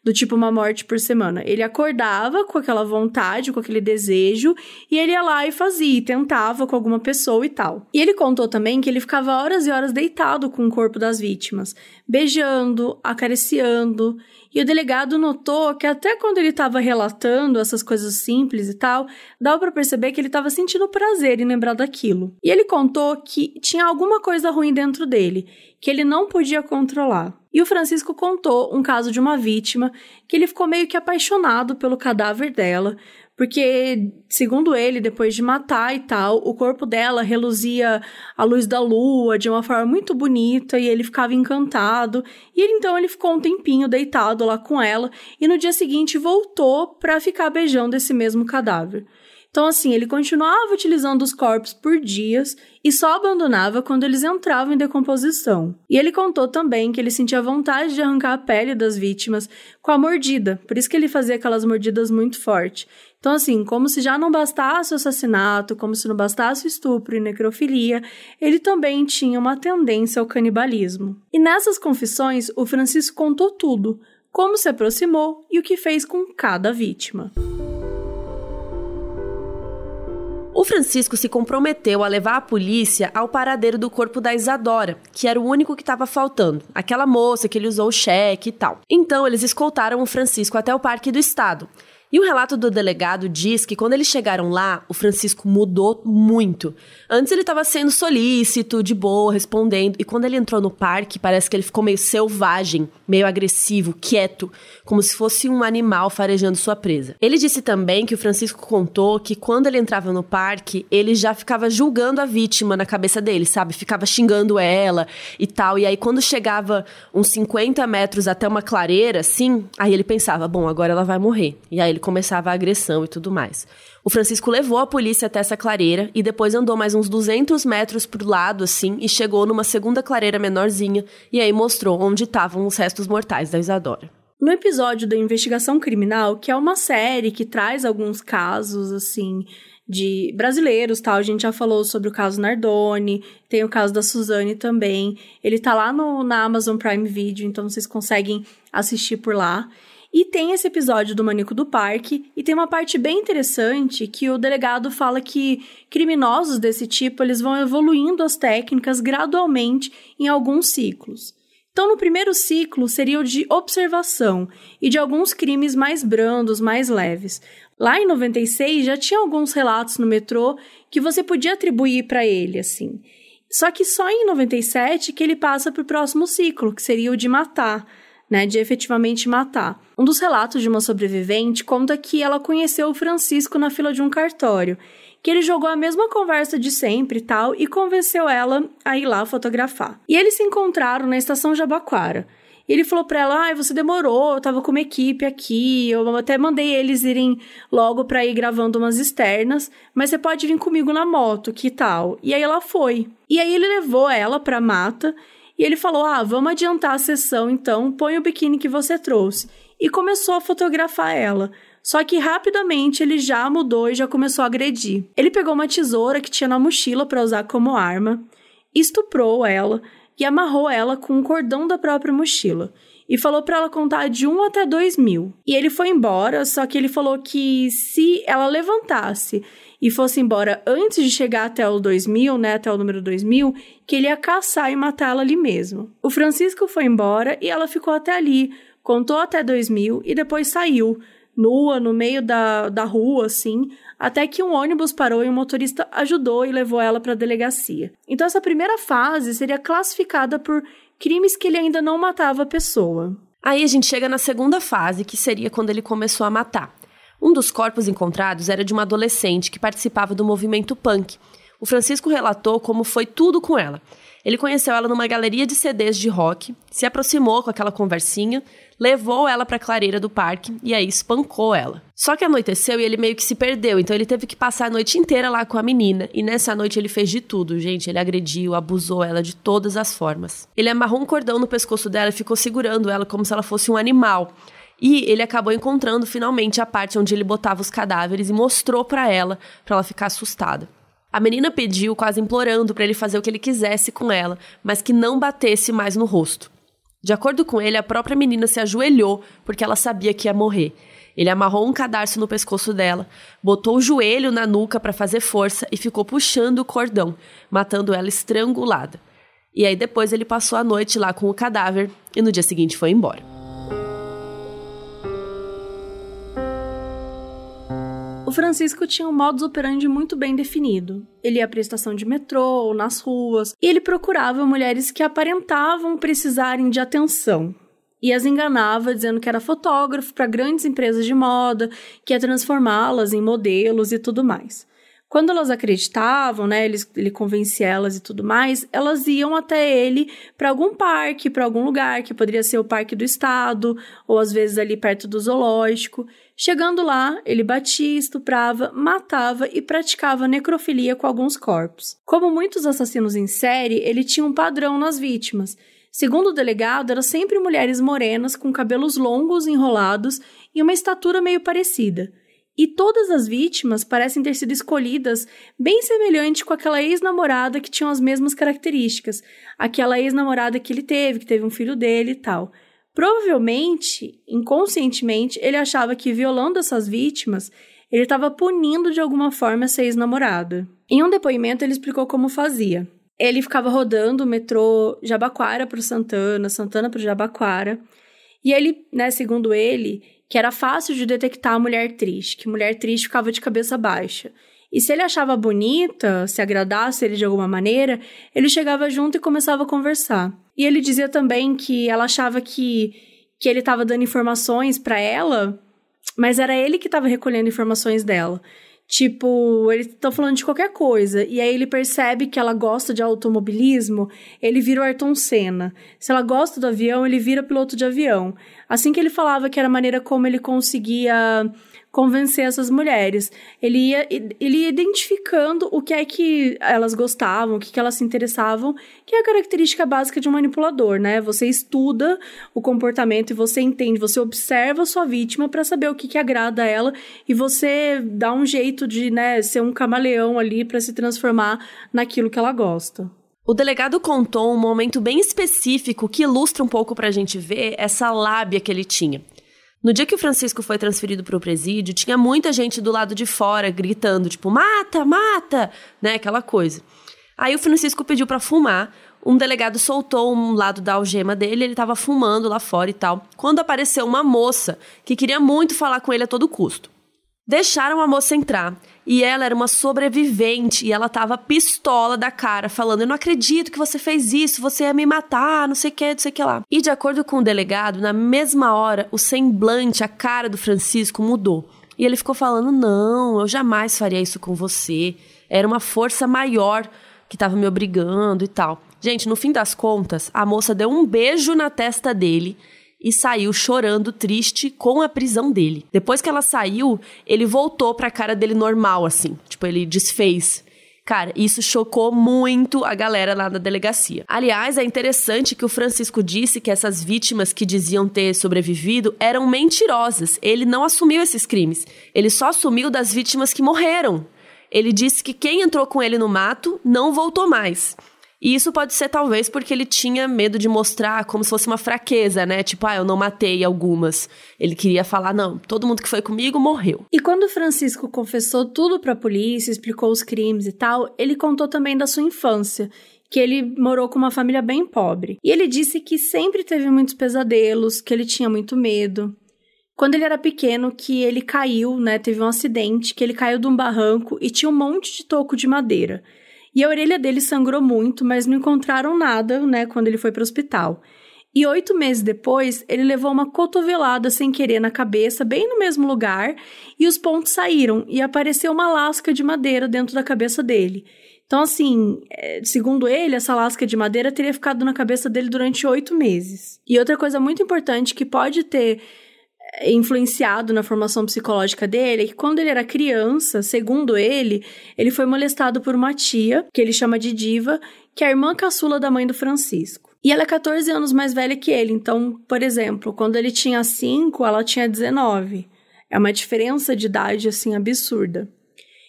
S2: do tipo uma morte por semana. Ele acordava com aquela vontade, com aquele desejo, e ele ia lá e fazia, e tentava com alguma pessoa e tal. E ele contou também que ele ficava horas e horas deitado com o corpo das vítimas, beijando, acariciando. E o delegado notou que até quando ele estava relatando essas coisas simples e tal, dava para perceber que ele estava sentindo prazer em lembrar daquilo. E ele contou que tinha alguma coisa ruim dentro dele, que ele não podia controlar. E o Francisco contou um caso de uma vítima que ele ficou meio que apaixonado pelo cadáver dela, porque, segundo ele, depois de matar e tal, o corpo dela reluzia a luz da lua de uma forma muito bonita e ele ficava encantado. E ele, então ele ficou um tempinho deitado lá com ela e no dia seguinte voltou para ficar beijando esse mesmo cadáver. Então, assim, ele continuava utilizando os corpos por dias e só abandonava quando eles entravam em decomposição. E ele contou também que ele sentia vontade de arrancar a pele das vítimas com a mordida, por isso que ele fazia aquelas mordidas muito fortes. Então, assim, como se já não bastasse o assassinato, como se não bastasse o estupro e necrofilia, ele também tinha uma tendência ao canibalismo. E nessas confissões, o Francisco contou tudo, como se aproximou e o que fez com cada vítima.
S1: O Francisco se comprometeu a levar a polícia ao paradeiro do corpo da Isadora, que era o único que estava faltando, aquela moça que ele usou o cheque e tal. Então eles escoltaram o Francisco até o Parque do Estado. E o relato do delegado diz que quando eles chegaram lá, o Francisco mudou muito. Antes ele estava sendo solícito, de boa, respondendo, e quando ele entrou no parque, parece que ele ficou meio selvagem, meio agressivo, quieto, como se fosse um animal farejando sua presa. Ele disse também que o Francisco contou que quando ele entrava no parque, ele já ficava julgando a vítima na cabeça dele, sabe? Ficava xingando ela e tal. E aí quando chegava uns 50 metros até uma clareira, assim, aí ele pensava, bom, agora ela vai morrer. E aí ele começava a agressão e tudo mais. O Francisco levou a polícia até essa clareira e depois andou mais uns 200 metros pro lado, assim, e chegou numa segunda clareira menorzinha e aí mostrou onde estavam os restos mortais da Isadora.
S2: No episódio da Investigação Criminal, que é uma série que traz alguns casos, assim, de brasileiros, tal. A gente já falou sobre o caso Nardoni, tem o caso da Suzane também. Ele tá lá no, na Amazon Prime Video, então vocês conseguem assistir por lá. E tem esse episódio do Manico do Parque, e tem uma parte bem interessante que o delegado fala que criminosos desse tipo, eles vão evoluindo as técnicas gradualmente em alguns ciclos. Então, no primeiro ciclo seria o de observação e de alguns crimes mais brandos, mais leves. Lá em 96 já tinha alguns relatos no metrô que você podia atribuir para ele, assim. Só que só em 97 que ele passa para o próximo ciclo, que seria o de matar né, de efetivamente matar. Um dos relatos de uma sobrevivente conta que ela conheceu o Francisco na fila de um cartório, que ele jogou a mesma conversa de sempre e tal e convenceu ela a ir lá fotografar. E eles se encontraram na estação Jabaquara. Ele falou para ela: "Ah, você demorou, eu tava com uma equipe aqui, eu até mandei eles irem logo para ir gravando umas externas, mas você pode vir comigo na moto, que tal?". E aí ela foi. E aí ele levou ela para mata e ele falou: Ah, vamos adiantar a sessão então, põe o biquíni que você trouxe. E começou a fotografar ela. Só que rapidamente ele já mudou e já começou a agredir. Ele pegou uma tesoura que tinha na mochila para usar como arma, estuprou ela e amarrou ela com um cordão da própria mochila. E falou para ela contar de 1 até 2 mil. E ele foi embora, só que ele falou que se ela levantasse e fosse embora antes de chegar até o 2000, né, até o número 2000, que ele ia caçar e matar ela ali mesmo. O Francisco foi embora e ela ficou até ali, contou até 2000 e depois saiu, nua, no meio da, da rua, assim, até que um ônibus parou e o motorista ajudou e levou ela para a delegacia. Então essa primeira fase seria classificada por crimes que ele ainda não matava a pessoa.
S1: Aí a gente chega na segunda fase, que seria quando ele começou a matar. Um dos corpos encontrados era de uma adolescente que participava do movimento punk. O Francisco relatou como foi tudo com ela. Ele conheceu ela numa galeria de CDs de rock, se aproximou com aquela conversinha, levou ela para a clareira do parque e aí espancou ela. Só que anoiteceu e ele meio que se perdeu, então ele teve que passar a noite inteira lá com a menina. E nessa noite ele fez de tudo, gente. Ele agrediu, abusou ela de todas as formas. Ele amarrou um cordão no pescoço dela e ficou segurando ela como se ela fosse um animal. E ele acabou encontrando finalmente a parte onde ele botava os cadáveres e mostrou para ela, para ela ficar assustada. A menina pediu, quase implorando para ele fazer o que ele quisesse com ela, mas que não batesse mais no rosto. De acordo com ele, a própria menina se ajoelhou porque ela sabia que ia morrer. Ele amarrou um cadarço no pescoço dela, botou o joelho na nuca para fazer força e ficou puxando o cordão, matando ela estrangulada. E aí depois ele passou a noite lá com o cadáver e no dia seguinte foi embora.
S2: O Francisco tinha um modus operandi muito bem definido. Ele ia à prestação de metrô ou nas ruas, e ele procurava mulheres que aparentavam precisarem de atenção. E as enganava dizendo que era fotógrafo para grandes empresas de moda, que ia transformá-las em modelos e tudo mais. Quando elas acreditavam, né, ele, ele convencia elas e tudo mais, elas iam até ele para algum parque, para algum lugar, que poderia ser o parque do estado, ou às vezes ali perto do zoológico. Chegando lá, ele batia, estuprava, matava e praticava necrofilia com alguns corpos. Como muitos assassinos em série, ele tinha um padrão nas vítimas. Segundo o delegado, eram sempre mulheres morenas com cabelos longos enrolados e uma estatura meio parecida. E todas as vítimas parecem ter sido escolhidas bem semelhante com aquela ex-namorada que tinha as mesmas características, aquela ex-namorada que ele teve, que teve um filho dele e tal. Provavelmente, inconscientemente, ele achava que violando essas vítimas, ele estava punindo de alguma forma essa ex-namorada. Em um depoimento, ele explicou como fazia. Ele ficava rodando o metrô Jabaquara para o Santana, Santana para o Jabaquara, e ele, né, segundo ele, que era fácil de detectar a mulher triste, que mulher triste ficava de cabeça baixa. E se ele achava bonita, se agradasse ele de alguma maneira, ele chegava junto e começava a conversar. E ele dizia também que ela achava que, que ele estava dando informações para ela, mas era ele que estava recolhendo informações dela. Tipo, eles estão falando de qualquer coisa. E aí ele percebe que ela gosta de automobilismo, ele vira o Ayrton Senna. Se ela gosta do avião, ele vira piloto de avião. Assim que ele falava que era a maneira como ele conseguia convencer essas mulheres. Ele ia, ele ia identificando o que é que elas gostavam, o que, que elas se interessavam, que é a característica básica de um manipulador, né? Você estuda o comportamento e você entende, você observa a sua vítima para saber o que, que agrada a ela e você dá um jeito de, né, ser um camaleão ali para se transformar naquilo que ela gosta.
S1: O delegado contou um momento bem específico que ilustra um pouco para a gente ver essa lábia que ele tinha. No dia que o Francisco foi transferido para o presídio, tinha muita gente do lado de fora gritando, tipo, mata, mata, né? Aquela coisa. Aí o Francisco pediu para fumar. Um delegado soltou um lado da algema dele, ele estava fumando lá fora e tal. Quando apareceu uma moça que queria muito falar com ele a todo custo. Deixaram a moça entrar. E ela era uma sobrevivente e ela tava pistola da cara, falando: Eu não acredito que você fez isso, você ia me matar, não sei o que, não sei o que lá. E de acordo com o delegado, na mesma hora, o semblante, a cara do Francisco mudou. E ele ficou falando: Não, eu jamais faria isso com você. Era uma força maior que tava me obrigando e tal. Gente, no fim das contas, a moça deu um beijo na testa dele e saiu chorando triste com a prisão dele. Depois que ela saiu, ele voltou pra cara dele normal, assim. Tipo, ele desfez. Cara, isso chocou muito a galera lá da delegacia. Aliás, é interessante que o Francisco disse que essas vítimas que diziam ter sobrevivido eram mentirosas. Ele não assumiu esses crimes. Ele só assumiu das vítimas que morreram. Ele disse que quem entrou com ele no mato não voltou mais. E isso pode ser talvez porque ele tinha medo de mostrar como se fosse uma fraqueza, né? Tipo, ah, eu não matei algumas. Ele queria falar, não, todo mundo que foi comigo morreu.
S2: E quando Francisco confessou tudo para a polícia, explicou os crimes e tal, ele contou também da sua infância que ele morou com uma família bem pobre. E ele disse que sempre teve muitos pesadelos, que ele tinha muito medo. Quando ele era pequeno, que ele caiu, né? Teve um acidente, que ele caiu de um barranco e tinha um monte de toco de madeira. E a orelha dele sangrou muito, mas não encontraram nada, né, quando ele foi para o hospital. E oito meses depois, ele levou uma cotovelada sem querer na cabeça, bem no mesmo lugar, e os pontos saíram e apareceu uma lasca de madeira dentro da cabeça dele. Então, assim, é, segundo ele, essa lasca de madeira teria ficado na cabeça dele durante oito meses. E outra coisa muito importante que pode ter influenciado na formação psicológica dele é que quando ele era criança, segundo ele, ele foi molestado por uma tia, que ele chama de Diva, que é a irmã caçula da mãe do Francisco. E ela é 14 anos mais velha que ele, então, por exemplo, quando ele tinha 5, ela tinha 19. É uma diferença de idade assim absurda.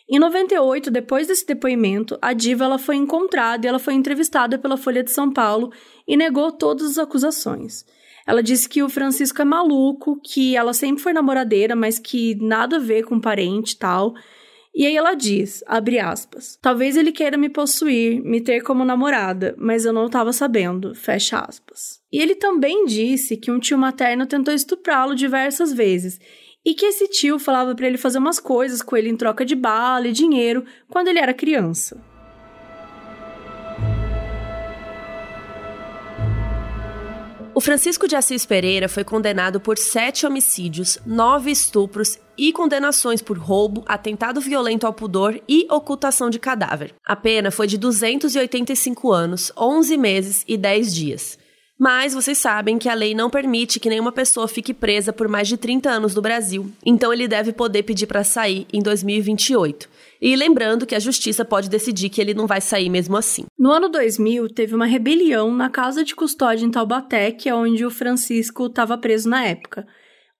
S2: Em 98, depois desse depoimento, a diva ela foi encontrada e ela foi entrevistada pela Folha de São Paulo e negou todas as acusações. Ela disse que o Francisco é maluco, que ela sempre foi namoradeira, mas que nada a ver com parente e tal. E aí ela diz, abre aspas, talvez ele queira me possuir, me ter como namorada, mas eu não estava sabendo, fecha aspas. E ele também disse que um tio materno tentou estuprá-lo diversas vezes e que esse tio falava para ele fazer umas coisas com ele em troca de bala e dinheiro quando ele era criança.
S1: Francisco de Assis Pereira foi condenado por sete homicídios, nove estupros e condenações por roubo, atentado violento ao pudor e ocultação de cadáver. A pena foi de 285 anos, 11 meses e 10 dias. Mas vocês sabem que a lei não permite que nenhuma pessoa fique presa por mais de 30 anos no Brasil, então ele deve poder pedir para sair em 2028. E lembrando que a justiça pode decidir que ele não vai sair mesmo assim.
S2: No ano 2000, teve uma rebelião na casa de custódia em Taubaté, que é onde o Francisco estava preso na época.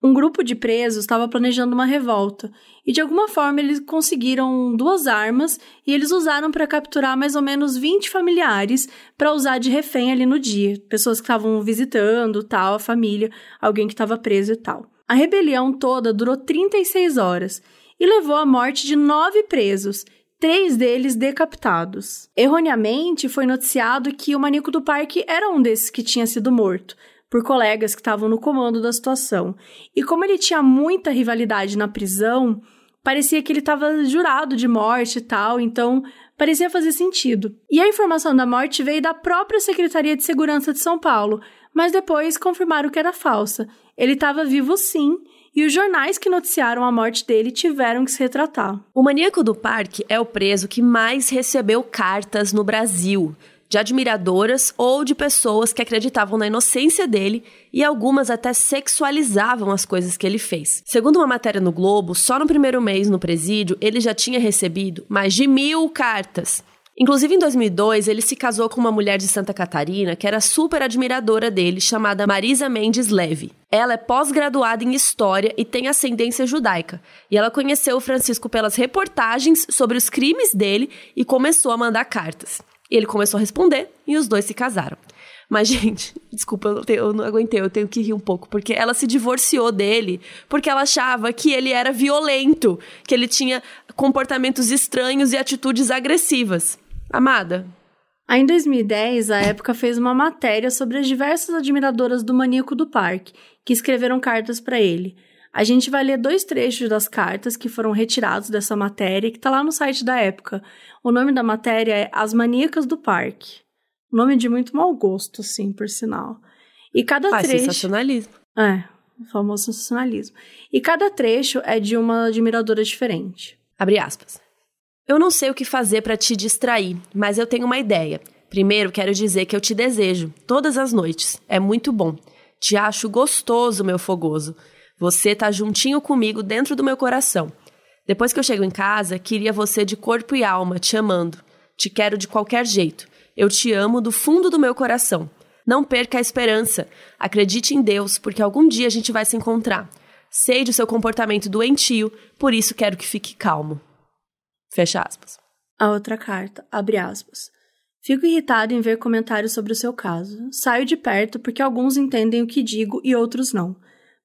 S2: Um grupo de presos estava planejando uma revolta e de alguma forma eles conseguiram duas armas e eles usaram para capturar mais ou menos 20 familiares para usar de refém ali no dia, pessoas que estavam visitando, tal, a família, alguém que estava preso e tal. A rebelião toda durou 36 horas e levou à morte de nove presos, três deles decapitados. Erroneamente, foi noticiado que o maníaco do parque era um desses que tinha sido morto, por colegas que estavam no comando da situação. E como ele tinha muita rivalidade na prisão, parecia que ele estava jurado de morte e tal, então parecia fazer sentido. E a informação da morte veio da própria Secretaria de Segurança de São Paulo, mas depois confirmaram que era falsa. Ele estava vivo sim e os jornais que noticiaram a morte dele tiveram que se retratar.
S1: O maníaco do parque é o preso que mais recebeu cartas no Brasil. de admiradoras ou de pessoas que acreditavam na inocência dele e algumas até sexualizavam as coisas que ele fez. Segundo uma matéria no Globo, só no primeiro mês no presídio ele já tinha recebido mais de mil cartas. Inclusive, em 2002, ele se casou com uma mulher de Santa Catarina que era super admiradora dele, chamada Marisa Mendes Leve. Ela é pós-graduada em História e tem ascendência judaica. E ela conheceu o Francisco pelas reportagens sobre os crimes dele e começou a mandar cartas. E ele começou a responder e os dois se casaram. Mas, gente, desculpa, eu não, tenho, eu não, aguentei, eu tenho que rir um pouco, porque ela se divorciou dele porque ela achava que ele era violento, que ele tinha comportamentos estranhos e atitudes agressivas. Amada.
S2: Aí, em 2010, a época fez uma matéria sobre as diversas admiradoras do maníaco do parque, que escreveram cartas para ele. A gente vai ler dois trechos das cartas que foram retirados dessa matéria, que está lá no site da época. O nome da matéria é As Maníacas do Parque. Nome de muito mau gosto, sim, por sinal. E cada
S1: Faz
S2: trecho.
S1: sensacionalismo.
S2: É, o famoso sensacionalismo. E cada trecho é de uma admiradora diferente.
S1: Abre aspas. Eu não sei o que fazer para te distrair, mas eu tenho uma ideia. Primeiro, quero dizer que eu te desejo, todas as noites. É muito bom. Te acho gostoso, meu fogoso. Você tá juntinho comigo dentro do meu coração. Depois que eu chego em casa, queria você de corpo e alma, te amando. Te quero de qualquer jeito. Eu te amo do fundo do meu coração. Não perca a esperança. Acredite em Deus, porque algum dia a gente vai se encontrar. Sei do seu comportamento doentio, por isso quero que fique calmo. Fecha aspas.
S2: A outra carta, abre aspas. Fico irritado em ver comentários sobre o seu caso. Saio de perto porque alguns entendem o que digo e outros não.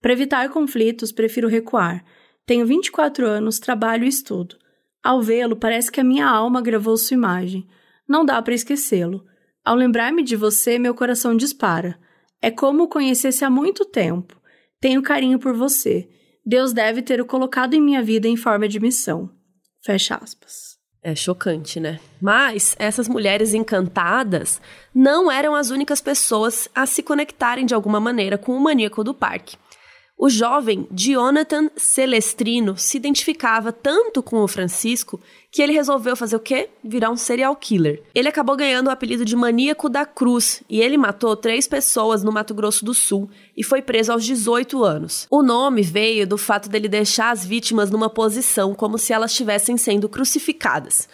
S2: Para evitar conflitos, prefiro recuar. Tenho 24 anos, trabalho e estudo. Ao vê-lo, parece que a minha alma gravou sua imagem. Não dá para esquecê-lo. Ao lembrar-me de você, meu coração dispara. É como o conhecesse há muito tempo. Tenho carinho por você. Deus deve ter o colocado em minha vida em forma de missão. Fecha aspas.
S1: É chocante, né? Mas essas mulheres encantadas não eram as únicas pessoas a se conectarem de alguma maneira com o maníaco do parque. O jovem Jonathan Celestrino se identificava tanto com o Francisco que ele resolveu fazer o quê? Virar um serial killer. Ele acabou ganhando o apelido de Maníaco da Cruz e ele matou três pessoas no Mato Grosso do Sul e foi preso aos 18 anos. O nome veio do fato dele deixar as vítimas numa posição como se elas estivessem sendo crucificadas.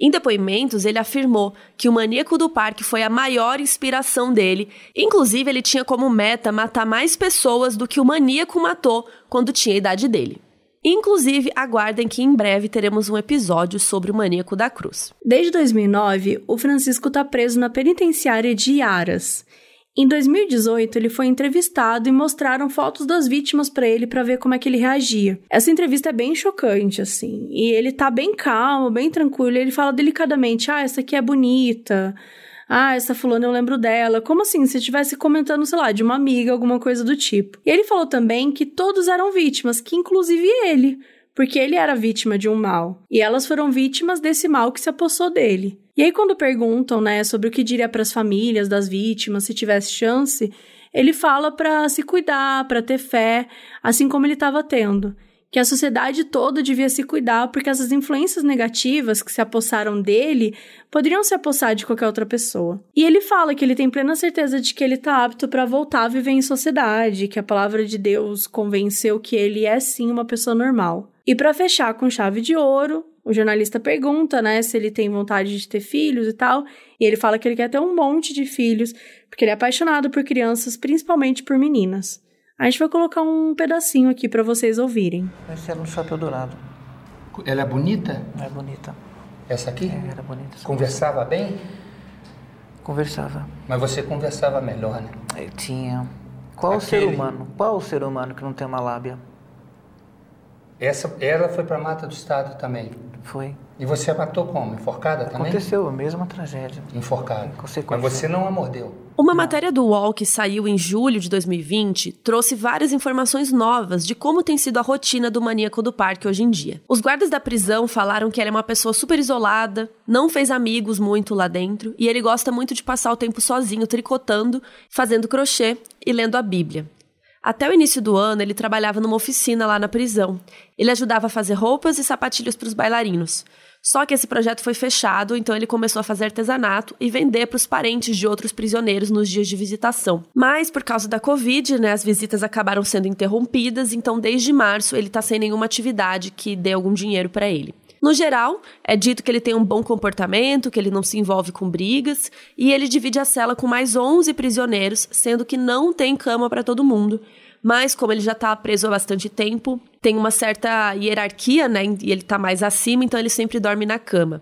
S1: Em depoimentos, ele afirmou que o maníaco do parque foi a maior inspiração dele. Inclusive, ele tinha como meta matar mais pessoas do que o maníaco matou quando tinha a idade dele. Inclusive, aguardem que em breve teremos um episódio sobre o maníaco da cruz.
S2: Desde 2009, o Francisco está preso na penitenciária de Aras. Em 2018, ele foi entrevistado e mostraram fotos das vítimas para ele para ver como é que ele reagia. Essa entrevista é bem chocante, assim. E ele tá bem calmo, bem tranquilo. Ele fala delicadamente: ah, essa aqui é bonita. Ah, essa fulana eu lembro dela. Como assim? Se estivesse comentando, sei lá, de uma amiga, alguma coisa do tipo. E ele falou também que todos eram vítimas, que inclusive ele porque ele era vítima de um mal, e elas foram vítimas desse mal que se apossou dele. E aí quando perguntam, né, sobre o que diria para as famílias das vítimas se tivesse chance, ele fala para se cuidar, para ter fé, assim como ele estava tendo que a sociedade toda devia se cuidar porque essas influências negativas que se apossaram dele poderiam se apossar de qualquer outra pessoa. E ele fala que ele tem plena certeza de que ele está apto para voltar a viver em sociedade, que a palavra de Deus convenceu que ele é sim uma pessoa normal. E para fechar com chave de ouro, o jornalista pergunta, né, se ele tem vontade de ter filhos e tal, e ele fala que ele quer ter um monte de filhos, porque ele é apaixonado por crianças, principalmente por meninas. A gente vai colocar um pedacinho aqui para vocês ouvirem.
S6: Esse era um chapéu dourado.
S7: Ela é bonita?
S6: É bonita.
S7: Essa aqui?
S6: É, era bonita.
S7: Conversava bem?
S6: Conversava.
S7: Mas você conversava melhor, né?
S6: Eu tinha. Qual
S7: Aquele-
S6: o ser humano? Qual o ser humano que não tem uma lábia?
S7: Essa, ela foi para Mata do Estado também.
S6: Foi.
S7: E você a matou como? Enforcada também?
S6: Aconteceu a mesma tragédia.
S7: Enforcada. Mas você não a mordeu.
S1: Uma matéria do UOL que saiu em julho de 2020 trouxe várias informações novas de como tem sido a rotina do maníaco do parque hoje em dia. Os guardas da prisão falaram que ele é uma pessoa super isolada, não fez amigos muito lá dentro e ele gosta muito de passar o tempo sozinho tricotando, fazendo crochê e lendo a Bíblia. Até o início do ano, ele trabalhava numa oficina lá na prisão. Ele ajudava a fazer roupas e sapatilhos para os bailarinos. Só que esse projeto foi fechado, então ele começou a fazer artesanato e vender para os parentes de outros prisioneiros nos dias de visitação. Mas por causa da Covid, né, as visitas acabaram sendo interrompidas, então desde março ele está sem nenhuma atividade que dê algum dinheiro para ele. No geral, é dito que ele tem um bom comportamento, que ele não se envolve com brigas, e ele divide a cela com mais 11 prisioneiros, sendo que não tem cama para todo mundo. Mas como ele já está preso há bastante tempo, tem uma certa hierarquia, né? E ele está mais acima, então ele sempre dorme na cama.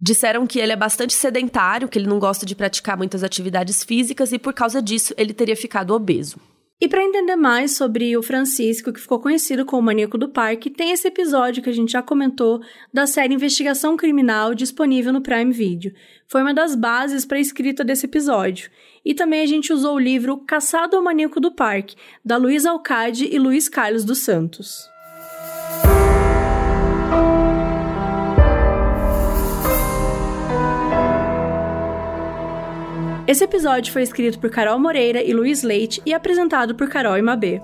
S1: Disseram que ele é bastante sedentário, que ele não gosta de praticar muitas atividades físicas e por causa disso ele teria ficado obeso.
S2: E para entender mais sobre o Francisco, que ficou conhecido como o maníaco do parque, tem esse episódio que a gente já comentou da série Investigação Criminal disponível no Prime Video. Foi uma das bases para a escrita desse episódio. E também a gente usou o livro Caçado ao Maníaco do Parque, da Luiz Alcade e Luiz Carlos dos Santos. Esse episódio foi escrito por Carol Moreira e Luiz Leite e apresentado por Carol e Mabê.